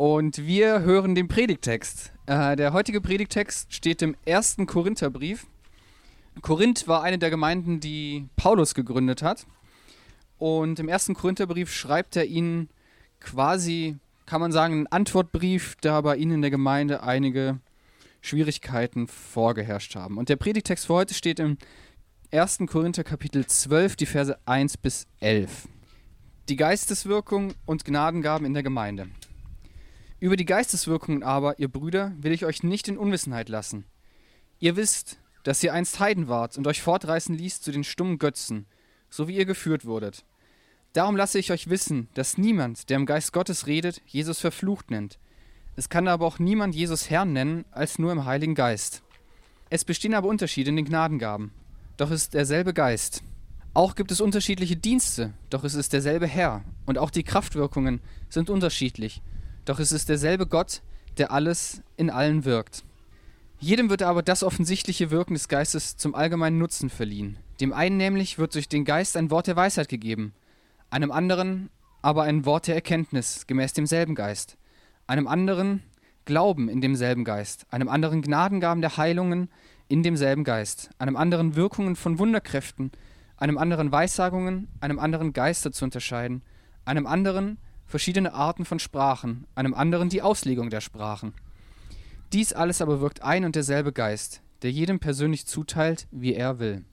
und wir hören den Predigtext. Äh, der heutige Predigtext steht im ersten Korintherbrief. Korinth war eine der Gemeinden, die Paulus gegründet hat. Und im ersten Korintherbrief schreibt er ihnen quasi, kann man sagen, einen Antwortbrief, da bei ihnen in der Gemeinde einige Schwierigkeiten vorgeherrscht haben. Und der Predigtext für heute steht im 1. Korinther Kapitel 12, die Verse 1 bis 11. Die Geisteswirkung und Gnadengaben in der Gemeinde. Über die Geisteswirkungen aber, ihr Brüder, will ich euch nicht in Unwissenheit lassen. Ihr wisst, dass ihr einst Heiden wart und euch fortreißen ließ zu den stummen Götzen, so wie ihr geführt wurdet. Darum lasse ich euch wissen, dass niemand, der im Geist Gottes redet, Jesus verflucht nennt. Es kann aber auch niemand Jesus Herrn nennen, als nur im Heiligen Geist. Es bestehen aber Unterschiede in den Gnadengaben, doch ist derselbe Geist. Auch gibt es unterschiedliche Dienste, doch es ist derselbe Herr. Und auch die Kraftwirkungen sind unterschiedlich, doch es ist derselbe Gott, der alles in allen wirkt. Jedem wird aber das offensichtliche Wirken des Geistes zum allgemeinen Nutzen verliehen. Dem einen nämlich wird durch den Geist ein Wort der Weisheit gegeben, einem anderen aber ein Wort der Erkenntnis gemäß demselben Geist, einem anderen Glauben in demselben Geist, einem anderen Gnadengaben der Heilungen in demselben Geist, einem anderen Wirkungen von Wunderkräften, einem anderen Weissagungen, einem anderen Geister zu unterscheiden, einem anderen verschiedene Arten von Sprachen, einem anderen die Auslegung der Sprachen. Dies alles aber wirkt ein und derselbe Geist, der jedem persönlich zuteilt, wie er will.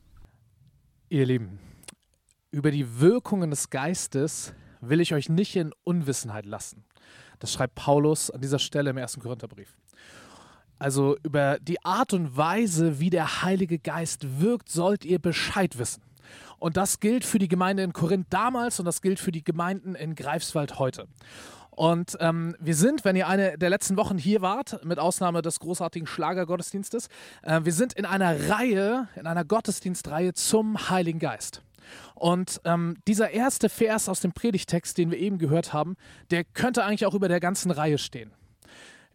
Ihr Lieben, über die Wirkungen des Geistes will ich euch nicht in Unwissenheit lassen. Das schreibt Paulus an dieser Stelle im ersten Korintherbrief. Also über die Art und Weise, wie der Heilige Geist wirkt, sollt ihr Bescheid wissen. Und das gilt für die Gemeinde in Korinth damals und das gilt für die Gemeinden in Greifswald heute. Und ähm, wir sind, wenn ihr eine der letzten Wochen hier wart, mit Ausnahme des großartigen Schlagergottesdienstes, äh, wir sind in einer Reihe, in einer Gottesdienstreihe zum Heiligen Geist. Und ähm, dieser erste Vers aus dem Predigtext, den wir eben gehört haben, der könnte eigentlich auch über der ganzen Reihe stehen.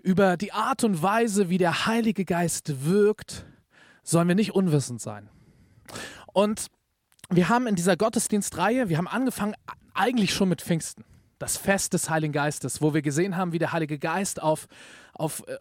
Über die Art und Weise, wie der Heilige Geist wirkt, sollen wir nicht unwissend sein. Und wir haben in dieser Gottesdienstreihe, wir haben angefangen eigentlich schon mit Pfingsten, das Fest des Heiligen Geistes, wo wir gesehen haben, wie der Heilige Geist auf, auf äh,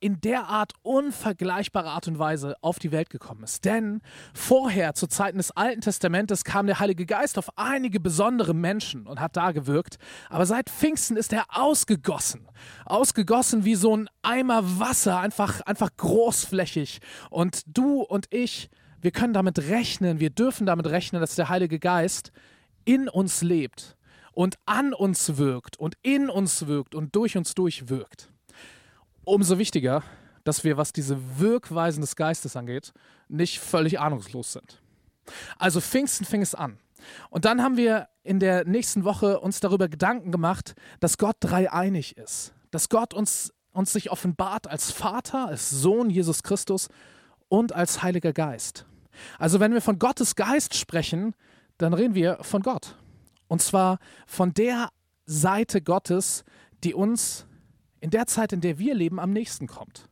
in der Art unvergleichbare Art und Weise auf die Welt gekommen ist. Denn vorher, zu Zeiten des Alten Testamentes, kam der Heilige Geist auf einige besondere Menschen und hat da gewirkt. Aber seit Pfingsten ist er ausgegossen. Ausgegossen wie so ein Eimer Wasser, einfach, einfach großflächig. Und du und ich, wir können damit rechnen, wir dürfen damit rechnen, dass der Heilige Geist in uns lebt und an uns wirkt und in uns wirkt und durch uns durchwirkt. Umso wichtiger, dass wir, was diese Wirkweisen des Geistes angeht, nicht völlig ahnungslos sind. Also Pfingsten fing es an. Und dann haben wir in der nächsten Woche uns darüber Gedanken gemacht, dass Gott dreieinig ist. Dass Gott uns, uns sich offenbart als Vater, als Sohn Jesus Christus und als Heiliger Geist. Also wenn wir von Gottes Geist sprechen, dann reden wir von Gott. Und zwar von der Seite Gottes, die uns in der Zeit, in der wir leben, am nächsten kommt.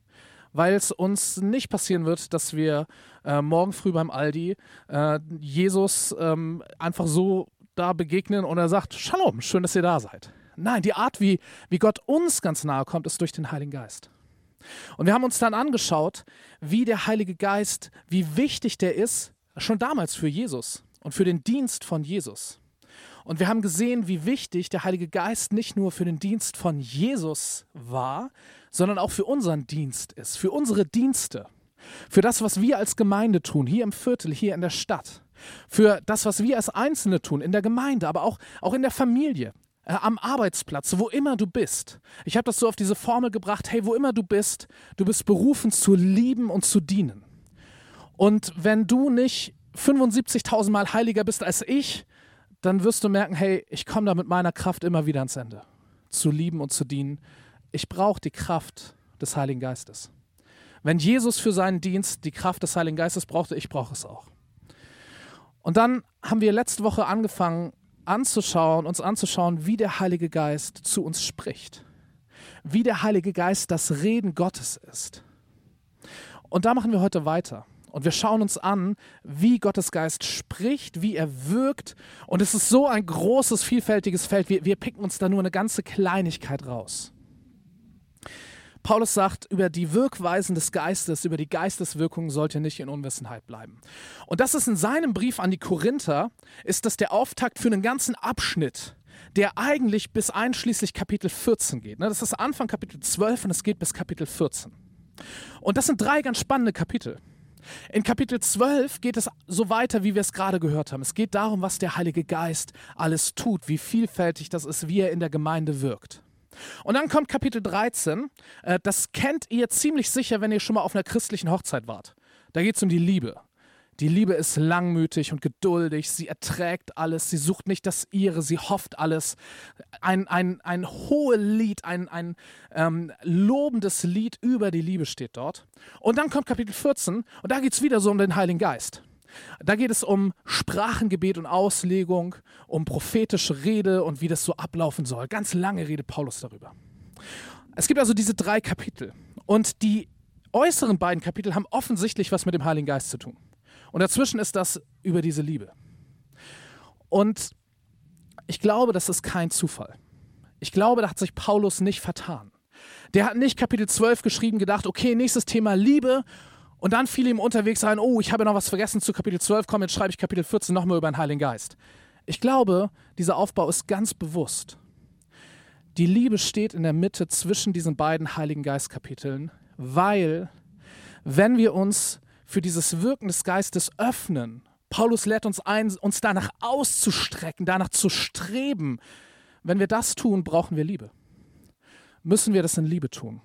Weil es uns nicht passieren wird, dass wir äh, morgen früh beim Aldi äh, Jesus ähm, einfach so da begegnen und er sagt, Shalom, schön, dass ihr da seid. Nein, die Art, wie, wie Gott uns ganz nahe kommt, ist durch den Heiligen Geist. Und wir haben uns dann angeschaut, wie der Heilige Geist, wie wichtig der ist, schon damals für Jesus und für den Dienst von Jesus. Und wir haben gesehen, wie wichtig der Heilige Geist nicht nur für den Dienst von Jesus war, sondern auch für unseren Dienst ist, für unsere Dienste, für das, was wir als Gemeinde tun, hier im Viertel, hier in der Stadt, für das, was wir als Einzelne tun, in der Gemeinde, aber auch, auch in der Familie, äh, am Arbeitsplatz, wo immer du bist. Ich habe das so auf diese Formel gebracht, hey, wo immer du bist, du bist berufen zu lieben und zu dienen. Und wenn du nicht 75.000 Mal heiliger bist als ich, dann wirst du merken, hey, ich komme da mit meiner Kraft immer wieder ans Ende. Zu lieben und zu dienen. Ich brauche die Kraft des Heiligen Geistes. Wenn Jesus für seinen Dienst die Kraft des Heiligen Geistes brauchte, ich brauche es auch. Und dann haben wir letzte Woche angefangen, anzuschauen, uns anzuschauen, wie der Heilige Geist zu uns spricht. Wie der Heilige Geist das Reden Gottes ist. Und da machen wir heute weiter. und wir schauen uns an, wie Gottes Geist spricht, wie er wirkt. Und es ist so ein großes, vielfältiges Feld. Wir, wir picken uns da nur eine ganze Kleinigkeit raus. Paulus sagt, über die Wirkweisen des Geistes, über die Geisteswirkungen sollt ihr nicht in Unwissenheit bleiben. Und das ist in seinem Brief an die Korinther, ist das der Auftakt für einen ganzen Abschnitt, der eigentlich bis einschließlich Kapitel 14 geht. Ne, das ist Anfang Kapitel 12 und es geht bis Kapitel 14. Und das sind drei ganz spannende Kapitel. In Kapitel 12 geht es so weiter, wie wir es gerade gehört haben. Es geht darum, was der Heilige Geist alles tut, wie vielfältig das ist, wie er in der Gemeinde wirkt. Und dann kommt Kapitel 13. Äh, das kennt ihr ziemlich sicher, wenn ihr schon mal auf einer christlichen Hochzeit wart. Da geht es um die Liebe. Die Liebe ist langmütig und geduldig, sie erträgt alles, sie sucht nicht das ihre, sie hofft alles. Ein, ein, ein hohes Lied, ein, ein ähm, lobendes Lied über die Liebe steht dort. Und dann kommt Kapitel 14 und da geht es wieder so um den Heiligen Geist. Da geht es um Sprachengebet und Auslegung, um prophetische Rede und wie das so ablaufen soll. Ganz lange redet Paulus darüber. Es gibt also diese drei Kapitel. Und die äußeren beiden Kapitel haben offensichtlich was mit dem Heiligen Geist zu tun. Und dazwischen ist das über diese Liebe. Und ich glaube, das ist kein Zufall. Ich glaube, da hat sich Paulus nicht vertan. Der hat nicht Kapitel 12 geschrieben, gedacht, okay, nächstes Thema Liebe und dann fiel ihm unterwegs ein, oh, ich habe noch was vergessen zu Kapitel 12, komm, jetzt schreibe ich Kapitel 14 nochmal über den Heiligen Geist. Ich glaube, dieser Aufbau ist ganz bewusst. Die Liebe steht in der Mitte zwischen diesen beiden Heiligen Geistkapiteln, weil wenn wir uns für dieses Wirken des Geistes öffnen, Paulus lädt uns ein, uns danach auszustrecken, danach zu streben. Wenn wir das tun, brauchen wir Liebe. Müssen wir das in Liebe tun.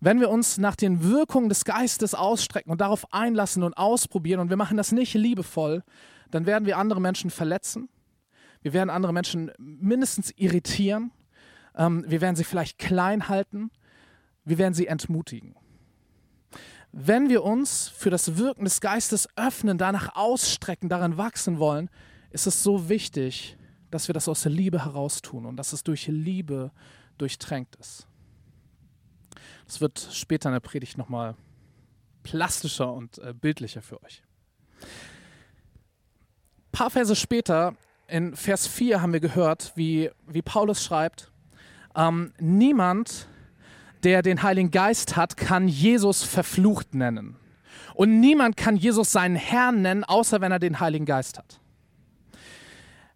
Wenn wir uns nach den Wirkungen des Geistes ausstrecken und darauf einlassen und ausprobieren und wir machen das nicht liebevoll, dann werden wir andere Menschen verletzen. Wir werden andere Menschen mindestens irritieren. Ähm, wir werden sie vielleicht klein halten. Wir werden sie entmutigen. Wenn wir uns für das Wirken des Geistes öffnen, danach ausstrecken, daran wachsen wollen, ist es so wichtig, dass wir das aus der Liebe heraus tun und dass es durch Liebe durchtränkt ist. Das wird später in der Predigt nochmal plastischer und äh, bildlicher für euch. Ein paar Verse später, in Vers 4, haben wir gehört, wie, wie Paulus schreibt, ähm, niemand, der den Heiligen Geist hat, kann Jesus verflucht nennen. Und niemand kann Jesus seinen Herrn nennen, außer wenn er den Heiligen Geist hat.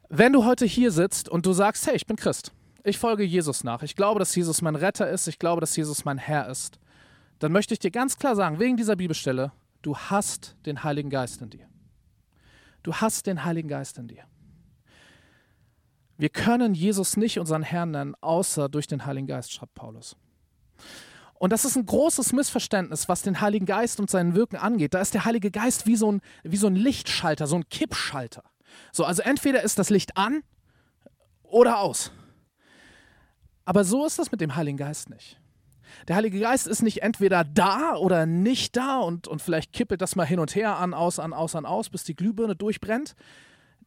Wenn du heute hier sitzt und du sagst, hey, ich bin Christ, ich folge Jesus nach, ich glaube, dass Jesus mein Retter ist, ich glaube, dass Jesus mein Herr ist, dann möchte ich dir ganz klar sagen, wegen dieser Bibelstelle, du hast den Heiligen Geist in dir. Du hast den Heiligen Geist in dir. Wir können Jesus nicht unseren Herrn nennen, außer durch den Heiligen Geist, schreibt Paulus. Und das ist ein großes Missverständnis, was den Heiligen Geist und seinen Wirken angeht. Da ist der Heilige Geist wie so ein, wie so ein Lichtschalter, so ein Kippschalter. So, also entweder ist das Licht an oder aus. Aber so ist das mit dem Heiligen Geist nicht. Der Heilige Geist ist nicht entweder da oder nicht da und, und vielleicht kippelt das mal hin und her an, aus, an, aus, an, aus, bis die Glühbirne durchbrennt.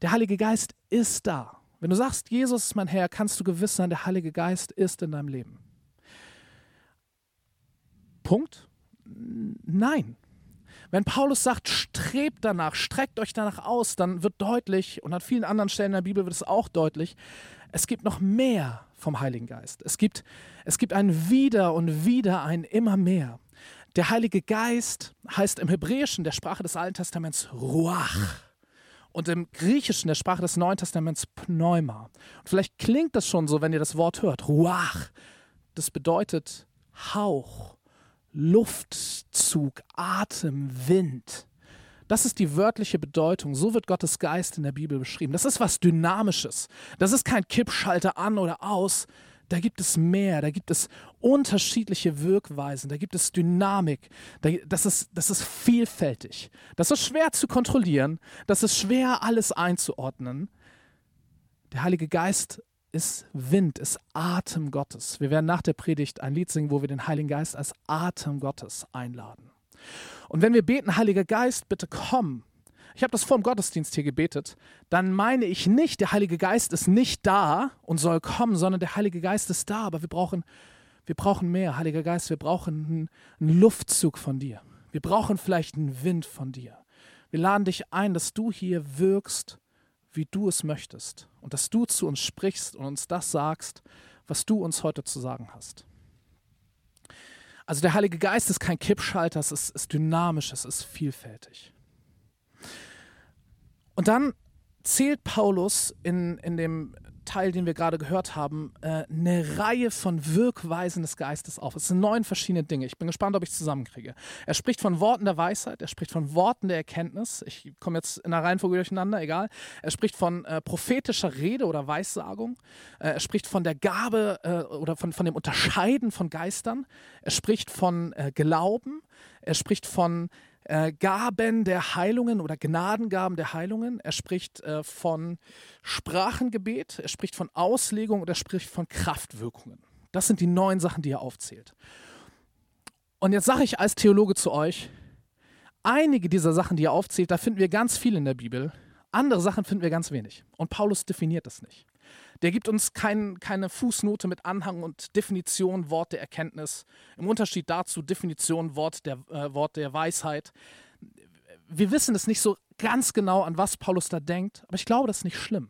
Der Heilige Geist ist da. Wenn du sagst, Jesus ist mein Herr, kannst du gewiss sein, der Heilige Geist ist in deinem Leben. Punkt? Nein. Wenn Paulus sagt, strebt danach, streckt euch danach aus, dann wird deutlich, und an vielen anderen Stellen in der Bibel wird es auch deutlich, es gibt noch mehr vom Heiligen Geist. Es gibt, es gibt ein Wieder und Wieder ein immer mehr. Der Heilige Geist heißt im Hebräischen, der Sprache des Alten Testaments, Ruach. Und im Griechischen, der Sprache des Neuen Testaments, Pneuma. Und vielleicht klingt das schon so, wenn ihr das Wort hört. Ruach. Das bedeutet Hauch, Luftzug, Atem, Wind. Das ist die wörtliche Bedeutung. So wird Gottes Geist in der Bibel beschrieben. Das ist was Dynamisches. Das ist kein Kippschalter an oder aus. Da gibt es mehr, da gibt es unterschiedliche Wirkweisen, da gibt es Dynamik, das ist, das ist vielfältig. Das ist schwer zu kontrollieren, das ist schwer alles einzuordnen. Der Heilige Geist ist Wind, ist Atem Gottes. Wir werden nach der Predigt ein Lied singen, wo wir den Heiligen Geist als Atem Gottes einladen. Und wenn wir beten, Heiliger Geist, bitte komm. Ich habe das vor dem Gottesdienst hier gebetet. Dann meine ich nicht, der Heilige Geist ist nicht da und soll kommen, sondern der Heilige Geist ist da. Aber wir brauchen, wir brauchen mehr. Heiliger Geist, wir brauchen einen, einen Luftzug von dir. Wir brauchen vielleicht einen Wind von dir. Wir laden dich ein, dass du hier wirkst, wie du es möchtest und dass du zu uns sprichst und uns das sagst, was du uns heute zu sagen hast. Also der Heilige Geist ist kein Kippschalter, es ist, ist dynamisch, es ist vielfältig. Und dann zählt Paulus in, in dem Teil, den wir gerade gehört haben, äh, eine Reihe von Wirkweisen des Geistes auf. Es sind neun verschiedene Dinge. Ich bin gespannt, ob ich es zusammenkriege. Er spricht von Worten der Weisheit, er spricht von Worten der Erkenntnis. Ich komme jetzt in der Reihenfolge durcheinander, egal. Er spricht von äh, prophetischer Rede oder Weissagung. Äh, er spricht von der Gabe äh, oder von, von dem Unterscheiden von Geistern. Er spricht von äh, Glauben. Er spricht von äh, Gaben der Heilungen oder Gnadengaben der Heilungen. Er spricht äh, von Sprachengebet, er spricht von Auslegung und er spricht von Kraftwirkungen. Das sind die neun Sachen, die er aufzählt. Und jetzt sage ich als Theologe zu euch, einige dieser Sachen, die er aufzählt, da finden wir ganz viel in der Bibel. Andere Sachen finden wir ganz wenig. Und Paulus definiert das nicht. Der gibt uns kein, keine Fußnote mit Anhang und Definition, Wort der Erkenntnis. Im Unterschied dazu Definition, Wort der, äh, Wort der Weisheit. Wir wissen es nicht so ganz genau, an was Paulus da denkt, aber ich glaube, das ist nicht schlimm,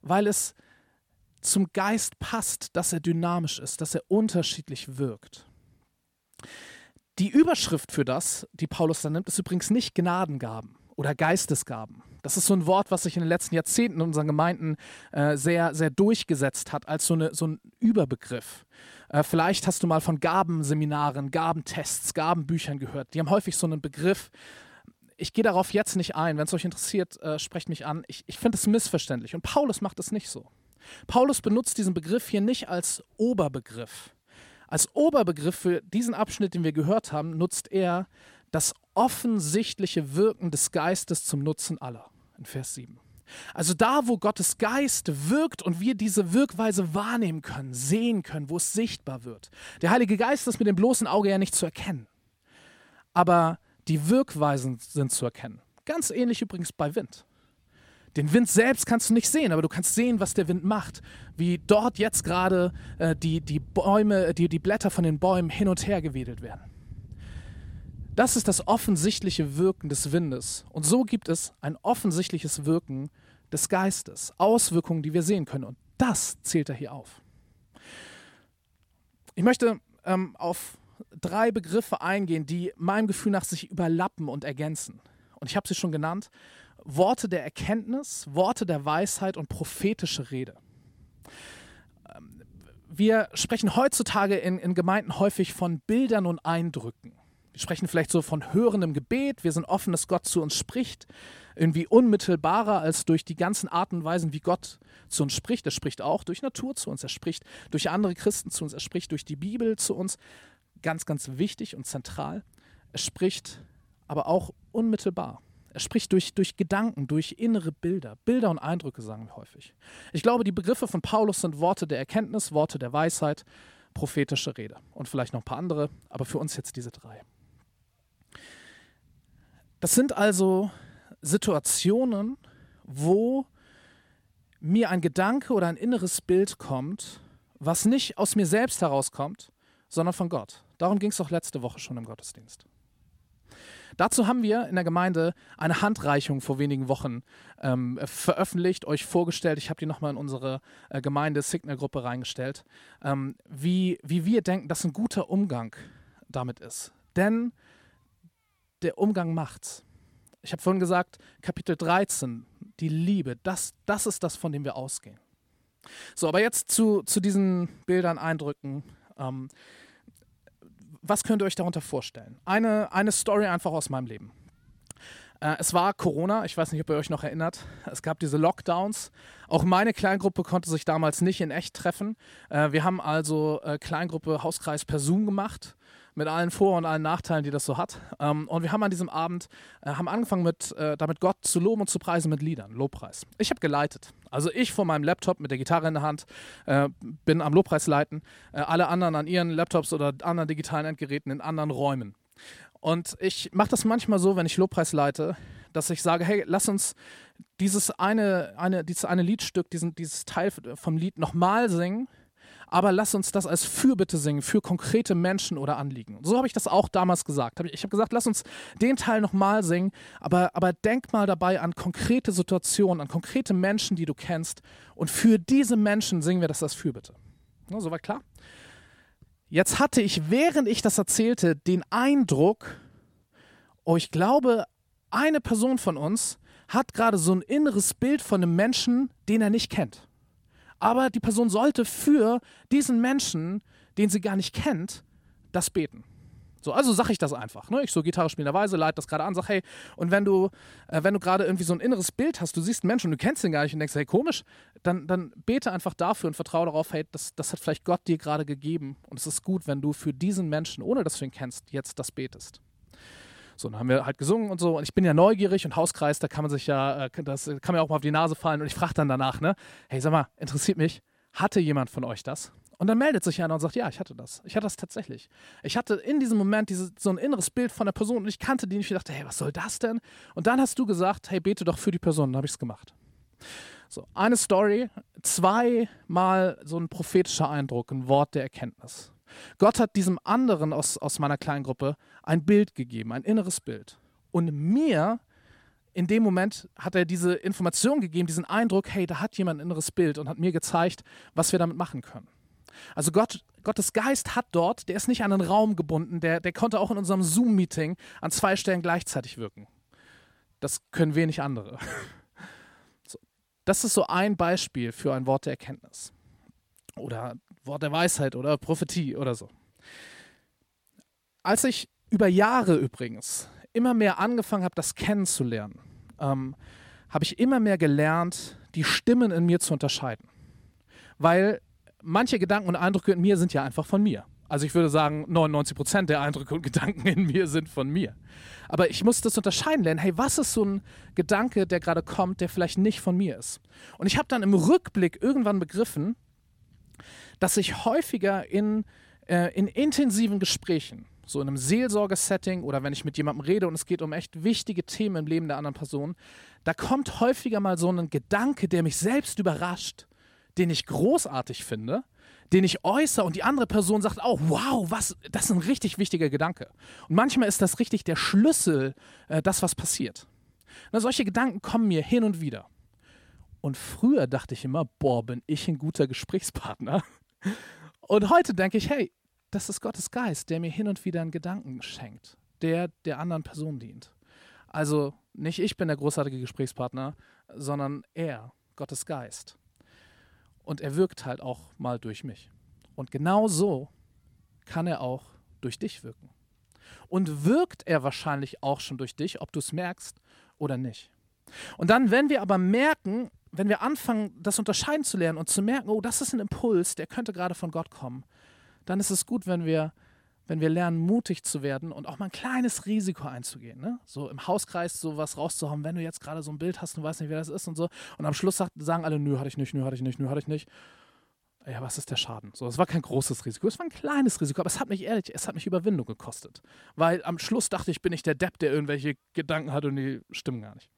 weil es zum Geist passt, dass er dynamisch ist, dass er unterschiedlich wirkt. Die Überschrift für das, die Paulus da nimmt, ist übrigens nicht Gnadengaben oder Geistesgaben. Das ist so ein Wort, was sich in den letzten Jahrzehnten in unseren Gemeinden äh, sehr, sehr durchgesetzt hat, als so, eine, so ein Überbegriff. Äh, vielleicht hast du mal von Gabenseminaren, Gabentests, Gabenbüchern gehört. Die haben häufig so einen Begriff. Ich gehe darauf jetzt nicht ein. Wenn es euch interessiert, äh, sprecht mich an. Ich, ich finde es missverständlich. Und Paulus macht es nicht so. Paulus benutzt diesen Begriff hier nicht als Oberbegriff. Als Oberbegriff für diesen Abschnitt, den wir gehört haben, nutzt er das offensichtliche Wirken des Geistes zum Nutzen aller. In Vers 7. Also da, wo Gottes Geist wirkt und wir diese Wirkweise wahrnehmen können, sehen können, wo es sichtbar wird. Der Heilige Geist ist mit dem bloßen Auge ja nicht zu erkennen. Aber die Wirkweisen sind zu erkennen. Ganz ähnlich übrigens bei Wind. Den Wind selbst kannst du nicht sehen, aber du kannst sehen, was der Wind macht. Wie dort jetzt gerade äh, die, die Bäume, die, die Blätter von den Bäumen hin und her gewedelt werden. Das ist das offensichtliche Wirken des Windes. Und so gibt es ein offensichtliches Wirken des Geistes, Auswirkungen, die wir sehen können. Und das zählt er hier auf. Ich möchte ähm, auf drei Begriffe eingehen, die meinem Gefühl nach sich überlappen und ergänzen. Und ich habe sie schon genannt. Worte der Erkenntnis, Worte der Weisheit und prophetische Rede. Ähm, wir sprechen heutzutage in, in Gemeinden häufig von Bildern und Eindrücken. Sprechen vielleicht so von hörendem Gebet. Wir sind offen, dass Gott zu uns spricht. Irgendwie unmittelbarer als durch die ganzen Arten und Weisen, wie Gott zu uns spricht. Er spricht auch durch Natur zu uns. Er spricht durch andere Christen zu uns. Er spricht durch die Bibel zu uns. Ganz, ganz wichtig und zentral. Er spricht aber auch unmittelbar. Er spricht durch, durch Gedanken, durch innere Bilder. Bilder und Eindrücke sagen wir häufig. Ich glaube, die Begriffe von Paulus sind Worte der Erkenntnis, Worte der Weisheit, prophetische Rede und vielleicht noch ein paar andere, aber für uns jetzt diese drei. Das sind also Situationen, wo mir ein Gedanke oder ein inneres Bild kommt, was nicht aus mir selbst herauskommt, sondern von Gott. Darum ging es auch letzte Woche schon im Gottesdienst. Dazu haben wir in der Gemeinde eine Handreichung vor wenigen Wochen ähm, veröffentlicht, euch vorgestellt. Ich habe die nochmal in unsere äh, Gemeinde-Signal-Gruppe reingestellt, ähm, wie, wie wir denken, dass ein guter Umgang damit ist. Denn der Umgang macht's. Ich habe vorhin gesagt, Kapitel 13, die Liebe, das, das ist das, von dem wir ausgehen. So, aber jetzt zu, zu diesen Bildern, Eindrücken. Ähm, was könnt ihr euch darunter vorstellen? Eine, eine Story einfach aus meinem Leben. Äh, es war Corona, ich weiß nicht, ob ihr euch noch erinnert. Es gab diese Lockdowns. Auch meine Kleingruppe konnte sich damals nicht in echt treffen. Äh, wir haben also äh, Kleingruppe Hauskreis per Zoom gemacht mit allen Vor- und allen Nachteilen, die das so hat. Ähm, und wir haben an diesem Abend äh, haben angefangen mit, äh, damit Gott zu loben und zu preisen mit Liedern, Lobpreis. Ich habe geleitet. Also ich vor meinem Laptop mit der Gitarre in der Hand äh, bin am Lobpreis leiten, äh, alle anderen an ihren Laptops oder anderen digitalen Endgeräten in anderen Räumen. Und ich mache das manchmal so, wenn ich Lobpreis leite, dass ich sage, hey, lass uns dieses eine, eine, dieses eine Liedstück, diesen, dieses Teil vom Lied nochmal singen, aber lass uns das als Fürbitte singen für konkrete Menschen oder Anliegen. So habe ich das auch damals gesagt. Ich habe gesagt, lass uns den Teil nochmal singen, aber, aber denk mal dabei an konkrete Situationen, an konkrete Menschen, die du kennst und für diese Menschen singen wir das als Fürbitte. Ja, soweit klar? Jetzt hatte ich, während ich das erzählte, den Eindruck, oh, ich glaube, eine Person von uns hat gerade so ein inneres Bild von einem Menschen, den er nicht kennt. Aber die Person sollte für diesen Menschen, den sie gar nicht kennt, das beten. So, also sage ich das einfach. Ne? Ich so Gitarre spielenderweise, leite das gerade an, sag hey, und wenn du, äh, wenn du gerade irgendwie so ein inneres Bild hast, du siehst einen Menschen und du kennst ihn gar nicht und denkst, hey, komisch, dann, dann bete einfach dafür und vertraue darauf, hey, das, das hat vielleicht Gott dir gerade gegeben. Und es ist gut, wenn du für diesen Menschen, ohne dass du ihn kennst, jetzt das betest. So, dann haben wir halt gesungen und so. Und ich bin ja neugierig und Hauskreis, da kann man sich ja, äh, das kann mir auch mal auf die Nase fallen. Und ich frage dann danach, ne, hey, sag mal, interessiert mich, hatte jemand von euch das? Und dann meldet sich einer und sagt, ja, ich hatte das. Ich hatte das tatsächlich. Ich hatte in diesem Moment diese, so ein inneres Bild von der Person und ich kannte die nicht. Ich dachte, hey, was soll das denn? Und dann hast du gesagt, hey, bete doch für die Person. Dann habe ich es gemacht. So, eine Story, zweimal so ein prophetischer Eindruck, ein Wort der Erkenntnis. Gott hat diesem anderen aus, aus meiner kleinen Gruppe ein Bild gegeben, ein inneres Bild. Und mir in dem Moment hat er diese Information gegeben, diesen Eindruck, hey, da hat jemand ein inneres Bild und hat mir gezeigt, was wir damit machen können. Also Gott, Gottes Geist hat dort, der ist nicht an einen Raum gebunden, der, der konnte auch in unserem Zoom-Meeting an zwei Stellen gleichzeitig wirken. Das können wenig andere. So. Das ist so ein Beispiel für ein Wort der Erkenntnis. Oder Wort der Weisheit oder Prophetie oder so. Als ich über Jahre übrigens immer mehr angefangen habe, das kennenzulernen, ähm, habe ich immer mehr gelernt, die Stimmen in mir zu unterscheiden. Weil manche Gedanken und Eindrücke in mir sind ja einfach von mir. Also ich würde sagen, 99 Prozent der Eindrücke und Gedanken in mir sind von mir. Aber ich muss das unterscheiden lernen. Hey, was ist so ein Gedanke, der gerade kommt, der vielleicht nicht von mir ist? Und ich habe dann im Rückblick irgendwann begriffen, dass ich häufiger in, äh, in intensiven Gesprächen, so in einem Seelsorgesetting oder wenn ich mit jemandem rede und es geht um echt wichtige Themen im Leben der anderen Person, da kommt häufiger mal so ein Gedanke, der mich selbst überrascht den ich großartig finde, den ich äußere und die andere Person sagt, oh wow, was, das ist ein richtig wichtiger Gedanke. Und manchmal ist das richtig der Schlüssel, äh, das, was passiert. Na, solche Gedanken kommen mir hin und wieder. Und früher dachte ich immer, boah, bin ich ein guter Gesprächspartner. Und heute denke ich, hey, das ist Gottes Geist, der mir hin und wieder einen Gedanken schenkt, der der anderen Person dient. Also nicht ich bin der großartige Gesprächspartner, sondern er, Gottes Geist. Und er wirkt halt auch mal durch mich. Und genau so kann er auch durch dich wirken. Und wirkt er wahrscheinlich auch schon durch dich, ob du es merkst oder nicht. Und dann, wenn wir aber merken, wenn wir anfangen, das unterscheiden zu lernen und zu merken, oh, das ist ein Impuls, der könnte gerade von Gott kommen, dann ist es gut, wenn wir wenn wir lernen, mutig zu werden und auch mal ein kleines Risiko einzugehen. Ne? So im Hauskreis sowas rauszuhauen, wenn du jetzt gerade so ein Bild hast und weißt nicht, wer das ist und so. Und am Schluss sagt, sagen alle, nö, hatte ich nicht, nö, hatte ich nicht, nö, hatte ich nicht. Ja, was ist der Schaden? So, es war kein großes Risiko, es war ein kleines Risiko, aber es hat mich ehrlich, es hat mich Überwindung gekostet. Weil am Schluss dachte ich, bin ich der Depp, der irgendwelche Gedanken hat und die stimmen gar nicht.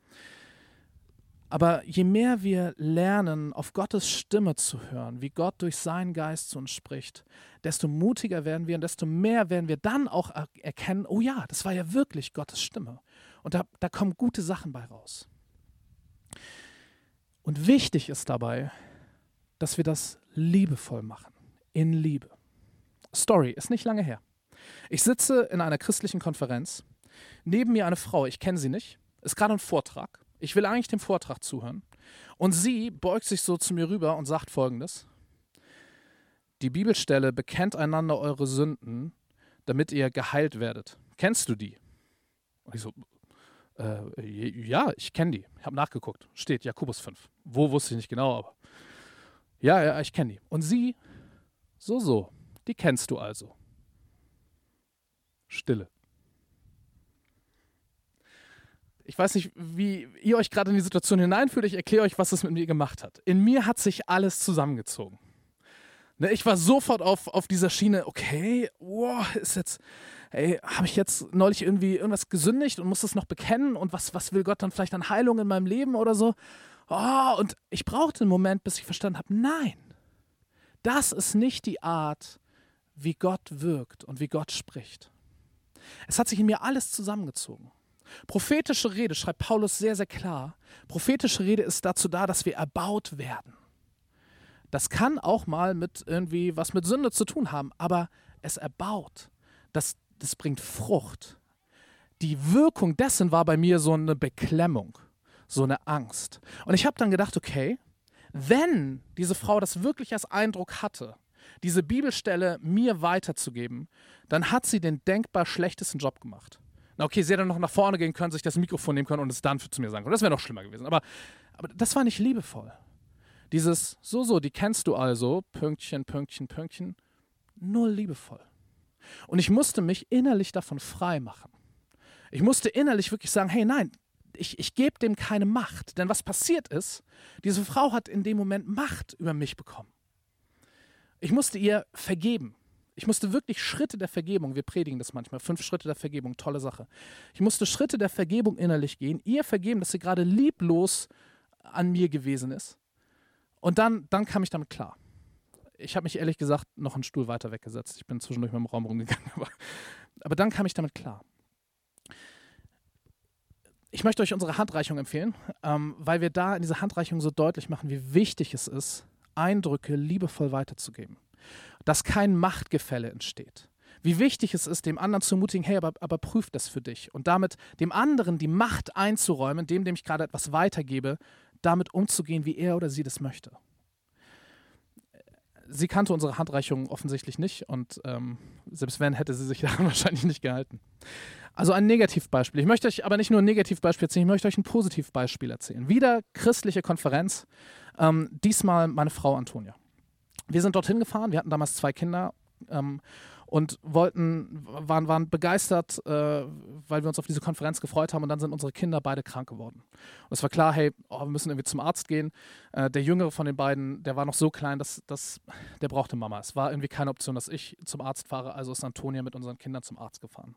Aber je mehr wir lernen, auf Gottes Stimme zu hören, wie Gott durch seinen Geist zu uns spricht, desto mutiger werden wir und desto mehr werden wir dann auch erkennen, oh ja, das war ja wirklich Gottes Stimme. Und da, da kommen gute Sachen bei raus. Und wichtig ist dabei, dass wir das liebevoll machen, in Liebe. Story ist nicht lange her. Ich sitze in einer christlichen Konferenz, neben mir eine Frau, ich kenne sie nicht, ist gerade ein Vortrag ich will eigentlich dem Vortrag zuhören. Und sie beugt sich so zu mir rüber und sagt folgendes. Die Bibelstelle bekennt einander eure Sünden, damit ihr geheilt werdet. Kennst du die? Und ich so, äh, ja, ich kenne die. Ich habe nachgeguckt. Steht Jakobus 5. Wo wusste ich nicht genau, aber. Ja, ja, ich kenne die. Und sie, so, so, die kennst du also. Stille. Ich weiß nicht, wie ihr euch gerade in die Situation hineinfühlt. Ich erkläre euch, was es mit mir gemacht hat. In mir hat sich alles zusammengezogen. Ne, ich war sofort auf, auf dieser Schiene, okay, wow, ist jetzt, ey, habe ich jetzt neulich irgendwie irgendwas gesündigt und muss das noch bekennen und was, was will Gott dann vielleicht an Heilung in meinem Leben oder so? Oh, und ich brauchte einen Moment, bis ich verstanden habe, nein, Das ist nicht die Art, wie Gott wirkt und wie Gott spricht. Es hat sich in mir alles zusammengezogen. Prophetische Rede, schreibt Paulus sehr, sehr klar, prophetische Rede ist dazu da, dass wir erbaut werden. Das kann auch mal mit irgendwie was mit Sünde zu tun haben, aber es erbaut. Das, das bringt Frucht. Die Wirkung dessen war bei mir so eine Beklemmung, so eine Angst. Und ich habe dann gedacht, okay, wenn diese Frau das wirklich als Eindruck hatte, diese Bibelstelle mir weiterzugeben, dann hat sie den denkbar schlechtesten Job gemacht. Okay, sie hätte noch nach vorne gehen können, sich das Mikrofon nehmen können und es dann zu mir sagen können. Das wäre noch schlimmer gewesen. Aber, aber das war nicht liebevoll. Dieses, so, so, die kennst du also, Pünktchen, Pünktchen, Pünktchen, null liebevoll. Und ich musste mich innerlich davon frei machen. Ich musste innerlich wirklich sagen, hey, nein, ich, ich gebe dem keine Macht. Denn was passiert ist, diese Frau hat in dem Moment Macht über mich bekommen. Ich musste ihr vergeben. Ich musste wirklich Schritte der Vergebung, wir predigen das manchmal, fünf Schritte der Vergebung, tolle Sache. Ich musste Schritte der Vergebung innerlich gehen, ihr vergeben, dass sie gerade lieblos an mir gewesen ist. Und dann, dann kam ich damit klar. Ich habe mich ehrlich gesagt noch einen Stuhl weiter weggesetzt. Ich bin zwischendurch mit dem Raum rumgegangen. Aber, aber dann kam ich damit klar. Ich möchte euch unsere Handreichung empfehlen, ähm, weil wir da in dieser Handreichung so deutlich machen, wie wichtig es ist, Eindrücke liebevoll weiterzugeben dass kein Machtgefälle entsteht. Wie wichtig es ist, dem anderen zu ermutigen, hey, aber, aber prüf das für dich. Und damit dem anderen die Macht einzuräumen, dem, dem ich gerade etwas weitergebe, damit umzugehen, wie er oder sie das möchte. Sie kannte unsere Handreichung offensichtlich nicht und ähm, selbst wenn, hätte sie sich daran wahrscheinlich nicht gehalten. Also ein Negativbeispiel. Ich möchte euch aber nicht nur ein Negativbeispiel erzählen, ich möchte euch ein Positivbeispiel erzählen. Wieder christliche Konferenz, ähm, diesmal meine Frau Antonia wir sind dorthin gefahren, wir hatten damals zwei Kinder ähm, und wollten, waren, waren begeistert, äh, weil wir uns auf diese Konferenz gefreut haben und dann sind unsere Kinder beide krank geworden. Und es war klar, hey, oh, wir müssen irgendwie zum Arzt gehen. Äh, der jüngere von den beiden, der war noch so klein, dass, dass der brauchte Mama. Es war irgendwie keine Option, dass ich zum Arzt fahre, also ist Antonia mit unseren Kindern zum Arzt gefahren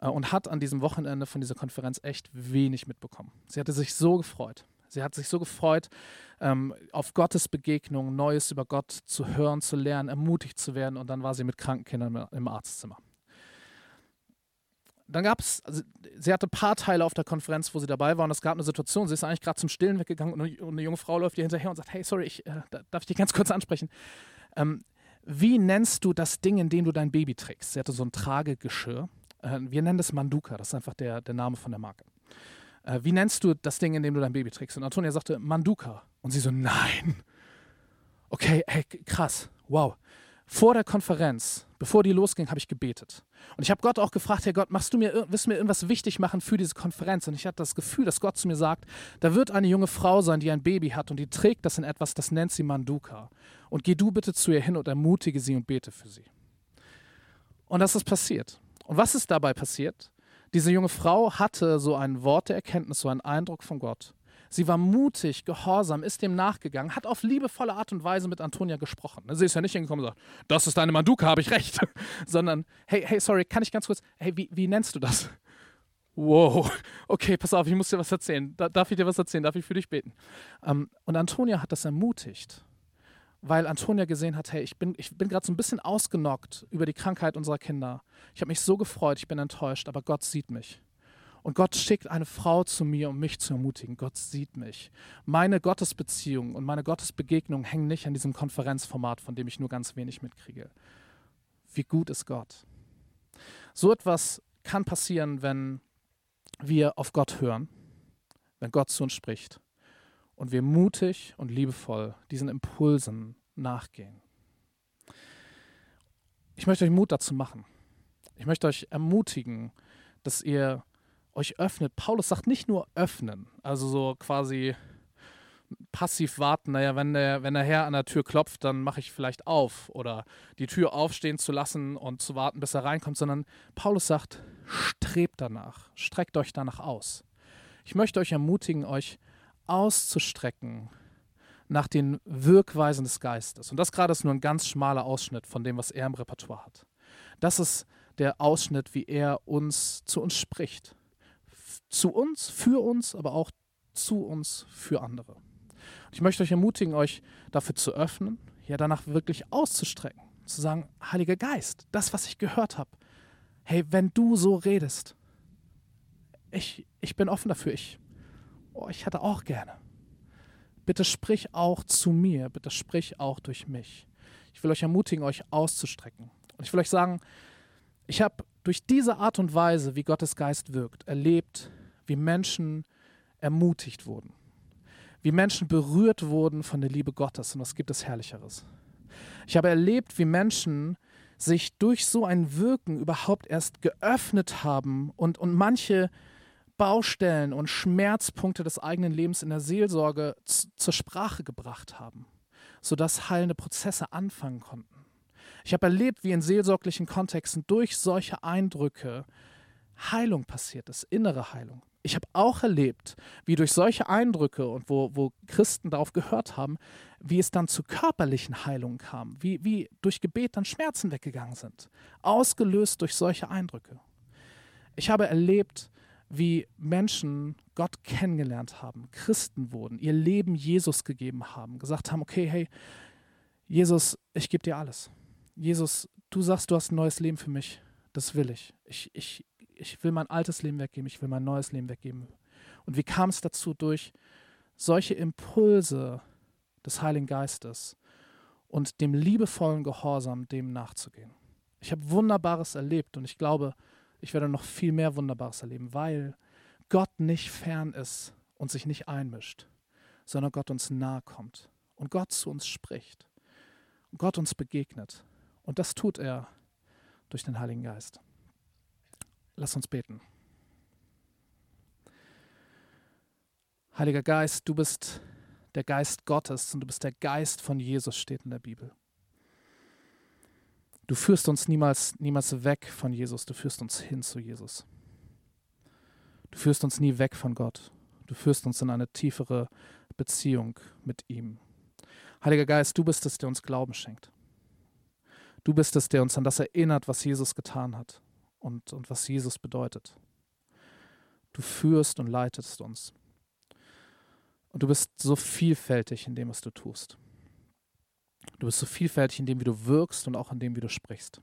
äh, und hat an diesem Wochenende von dieser Konferenz echt wenig mitbekommen. Sie hatte sich so gefreut. Sie hat sich so gefreut, ähm, auf Gottes Begegnung, Neues über Gott zu hören, zu lernen, ermutigt zu werden. Und dann war sie mit kranken Kindern im Arztzimmer. Dann gab es, also sie hatte ein paar Teile auf der Konferenz, wo sie dabei war. Und es gab eine Situation, sie ist eigentlich gerade zum Stillen weggegangen und eine, junge Frau läuft ihr hinterher und sagt: Hey, sorry, ich, äh, darf ich dich ganz kurz ansprechen? Ähm, wie nennst du das Ding, in dem du dein Baby trägst? Sie hatte so ein Tragegeschirr. Äh, wir nennen das Manduka, das ist einfach der, der Name von der Marke äh, wie nennst du das Ding, in dem du dein Baby trägst? Und Antonia sagte, Manduka. Und sie so, nein. Okay, ey, krass, wow. Vor der Konferenz, bevor die losging, habe ich gebetet. Und ich habe Gott auch gefragt, Herr Gott, machst du mir, willst du mir irgendwas wichtig machen für diese Konferenz? Und ich hatte das Gefühl, dass Gott zu mir sagt, da wird eine junge Frau sein, die ein Baby hat und die trägt das in etwas, das nennt sie Manduka. Und geh du bitte zu ihr hin und ermutige sie und bete für sie. Und das ist passiert. Und was ist dabei passiert? Diese junge Frau hatte so ein Wort der Erkenntnis, so einen Eindruck von Gott. Sie war mutig, gehorsam, ist dem nachgegangen, hat auf liebevolle Art und Weise mit Antonia gesprochen. Sie ist ja nicht hingekommen und sagt, das ist deine Manduka, habe ich recht. Sondern, hey, hey, sorry, kann ich ganz kurz, hey, wie, wie nennst du das? Wow, okay, pass auf, ich muss dir was erzählen. darf ich dir was erzählen? Darf ich für dich beten? Ähm, und Antonia hat das ermutigt weil Antonia gesehen hat, hey, ich bin, ich bin gerade so ein bisschen ausgenockt über die Krankheit unserer Kinder. Ich habe mich so gefreut, ich bin enttäuscht, aber Gott sieht mich. Und Gott schickt eine Frau zu mir, um mich zu ermutigen. Gott sieht mich. Meine Gottesbeziehung und meine Gottesbegegnung hängen nicht an diesem Konferenzformat, von dem ich nur ganz wenig mitkriege. Wie gut ist Gott? So etwas kann passieren, wenn wir auf Gott hören, wenn Gott zu uns spricht und wir mutig und liebevoll diesen Impulsen nachgehen. Ich möchte euch Mut dazu machen. Ich möchte euch ermutigen, dass ihr euch öffnet. Paulus sagt nicht nur öffnen, also so quasi passiv warten, naja, wenn der, wenn der Herr an der Tür klopft, dann mache ich vielleicht auf oder die Tür aufstehen zu lassen und zu warten, bis er reinkommt, sondern Paulus sagt, strebt danach, streckt euch danach aus. Ich möchte euch ermutigen, euch auszustrecken nach den Wirkweisen des Geistes. Und das gerade ist nur ein ganz schmaler Ausschnitt von dem, was er im Repertoire hat. Das ist der Ausschnitt, wie er uns zu uns spricht. Zu uns, für uns, aber auch zu uns, für andere. Und ich möchte euch ermutigen, euch dafür zu öffnen. ja danach wirklich auszustrecken, zu sagen, Heiliger Geist, das, was ich gehört habe, hey, wenn du so redest, ich, ich bin offen dafür, ich, oh, ich hätte auch gerne. Bitte sprich auch zu mir, bitte sprich auch durch mich. Ich will euch ermutigen, euch auszustrecken. Und ich will euch sagen, ich habe durch diese Art und Weise, wie Gottes Geist wirkt, erlebt, wie Menschen ermutigt wurden, wie Menschen berührt wurden von der Liebe Gottes. Und was gibt es Herrlicheres? Ich habe erlebt, wie Menschen sich durch so ein Wirken überhaupt erst geöffnet haben und, und manche Baustellen und Schmerzpunkte des eigenen Lebens in der Seelsorge zur Sprache gebracht haben, sodass heilende Prozesse anfangen konnten. Ich habe erlebt, wie in seelsorglichen Kontexten durch solche Eindrücke Heilung passiert ist, innere Heilung. Ich habe auch erlebt, wie durch solche Eindrücke und wo, wo Christen darauf gehört haben, wie es dann zu körperlichen Heilungen kam, wie, wie durch Gebet dann Schmerzen weggegangen sind, ausgelöst durch solche Eindrücke. Ich habe erlebt, wie Menschen Gott kennengelernt haben, Christen wurden, ihr Leben Jesus gegeben haben, gesagt haben, okay, hey, Jesus, ich gebe dir alles. Jesus, du sagst, du hast ein neues Leben für mich. Das will ich. Ich, ich, ich will mein altes Leben weggeben, ich will mein neues Leben weggeben. Und wie kam es dazu? Durch solche Impulse des Heiligen Geistes und dem liebevollen Gehorsam dem nachzugehen. Ich habe Wunderbares erlebt und ich glaube, ich werde noch viel mehr Wunderbares erleben, weil Gott nicht fern ist und sich nicht einmischt, sondern Gott uns nahe kommt und Gott zu uns spricht und Gott uns begegnet. Und das tut er durch den Heiligen Geist. Lass uns beten. Heiliger Geist, du bist der Geist Gottes und du bist der Geist von Jesus, steht in der Bibel. Du führst uns niemals, niemals weg von Jesus, du führst uns hin zu Jesus. Du führst uns nie weg von Gott. Du führst uns in eine tiefere Beziehung mit ihm. Heiliger Geist, du bist es, der uns Glauben schenkt. Du bist es, der uns an das erinnert, was Jesus getan hat und, und was Jesus bedeutet. Du führst und leitest uns. Und du bist so vielfältig in dem, was du tust. Du bist so vielfältig in dem, wie du wirkst und auch in dem, wie du sprichst.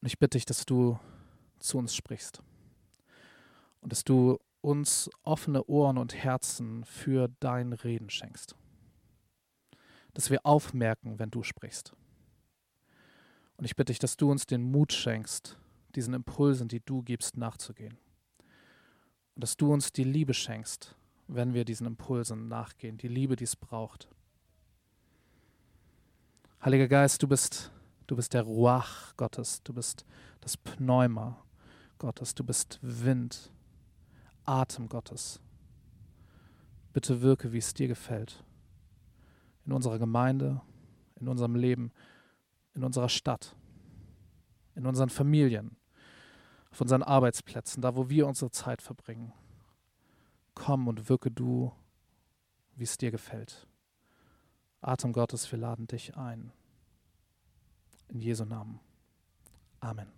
Und ich bitte dich, dass du zu uns sprichst und dass du uns offene Ohren und Herzen für dein Reden schenkst. Dass wir aufmerken, wenn du sprichst. Und ich bitte dich, dass du uns den Mut schenkst, diesen Impulsen, die du gibst, nachzugehen. Und dass du uns die Liebe schenkst, wenn wir diesen Impulsen nachgehen, die Liebe, die es braucht. Heiliger Geist, du bist, du bist der Ruach Gottes, du bist das Pneuma Gottes, du bist Wind, Atem Gottes. Bitte wirke, wie es dir gefällt. In unserer Gemeinde, in unserem Leben, in unserer Stadt, in unseren Familien, auf unseren Arbeitsplätzen, da wo wir unsere Zeit verbringen. Komm und wirke du, wie es dir gefällt. Atem Gottes, wir laden dich ein. In Jesu Namen. Amen.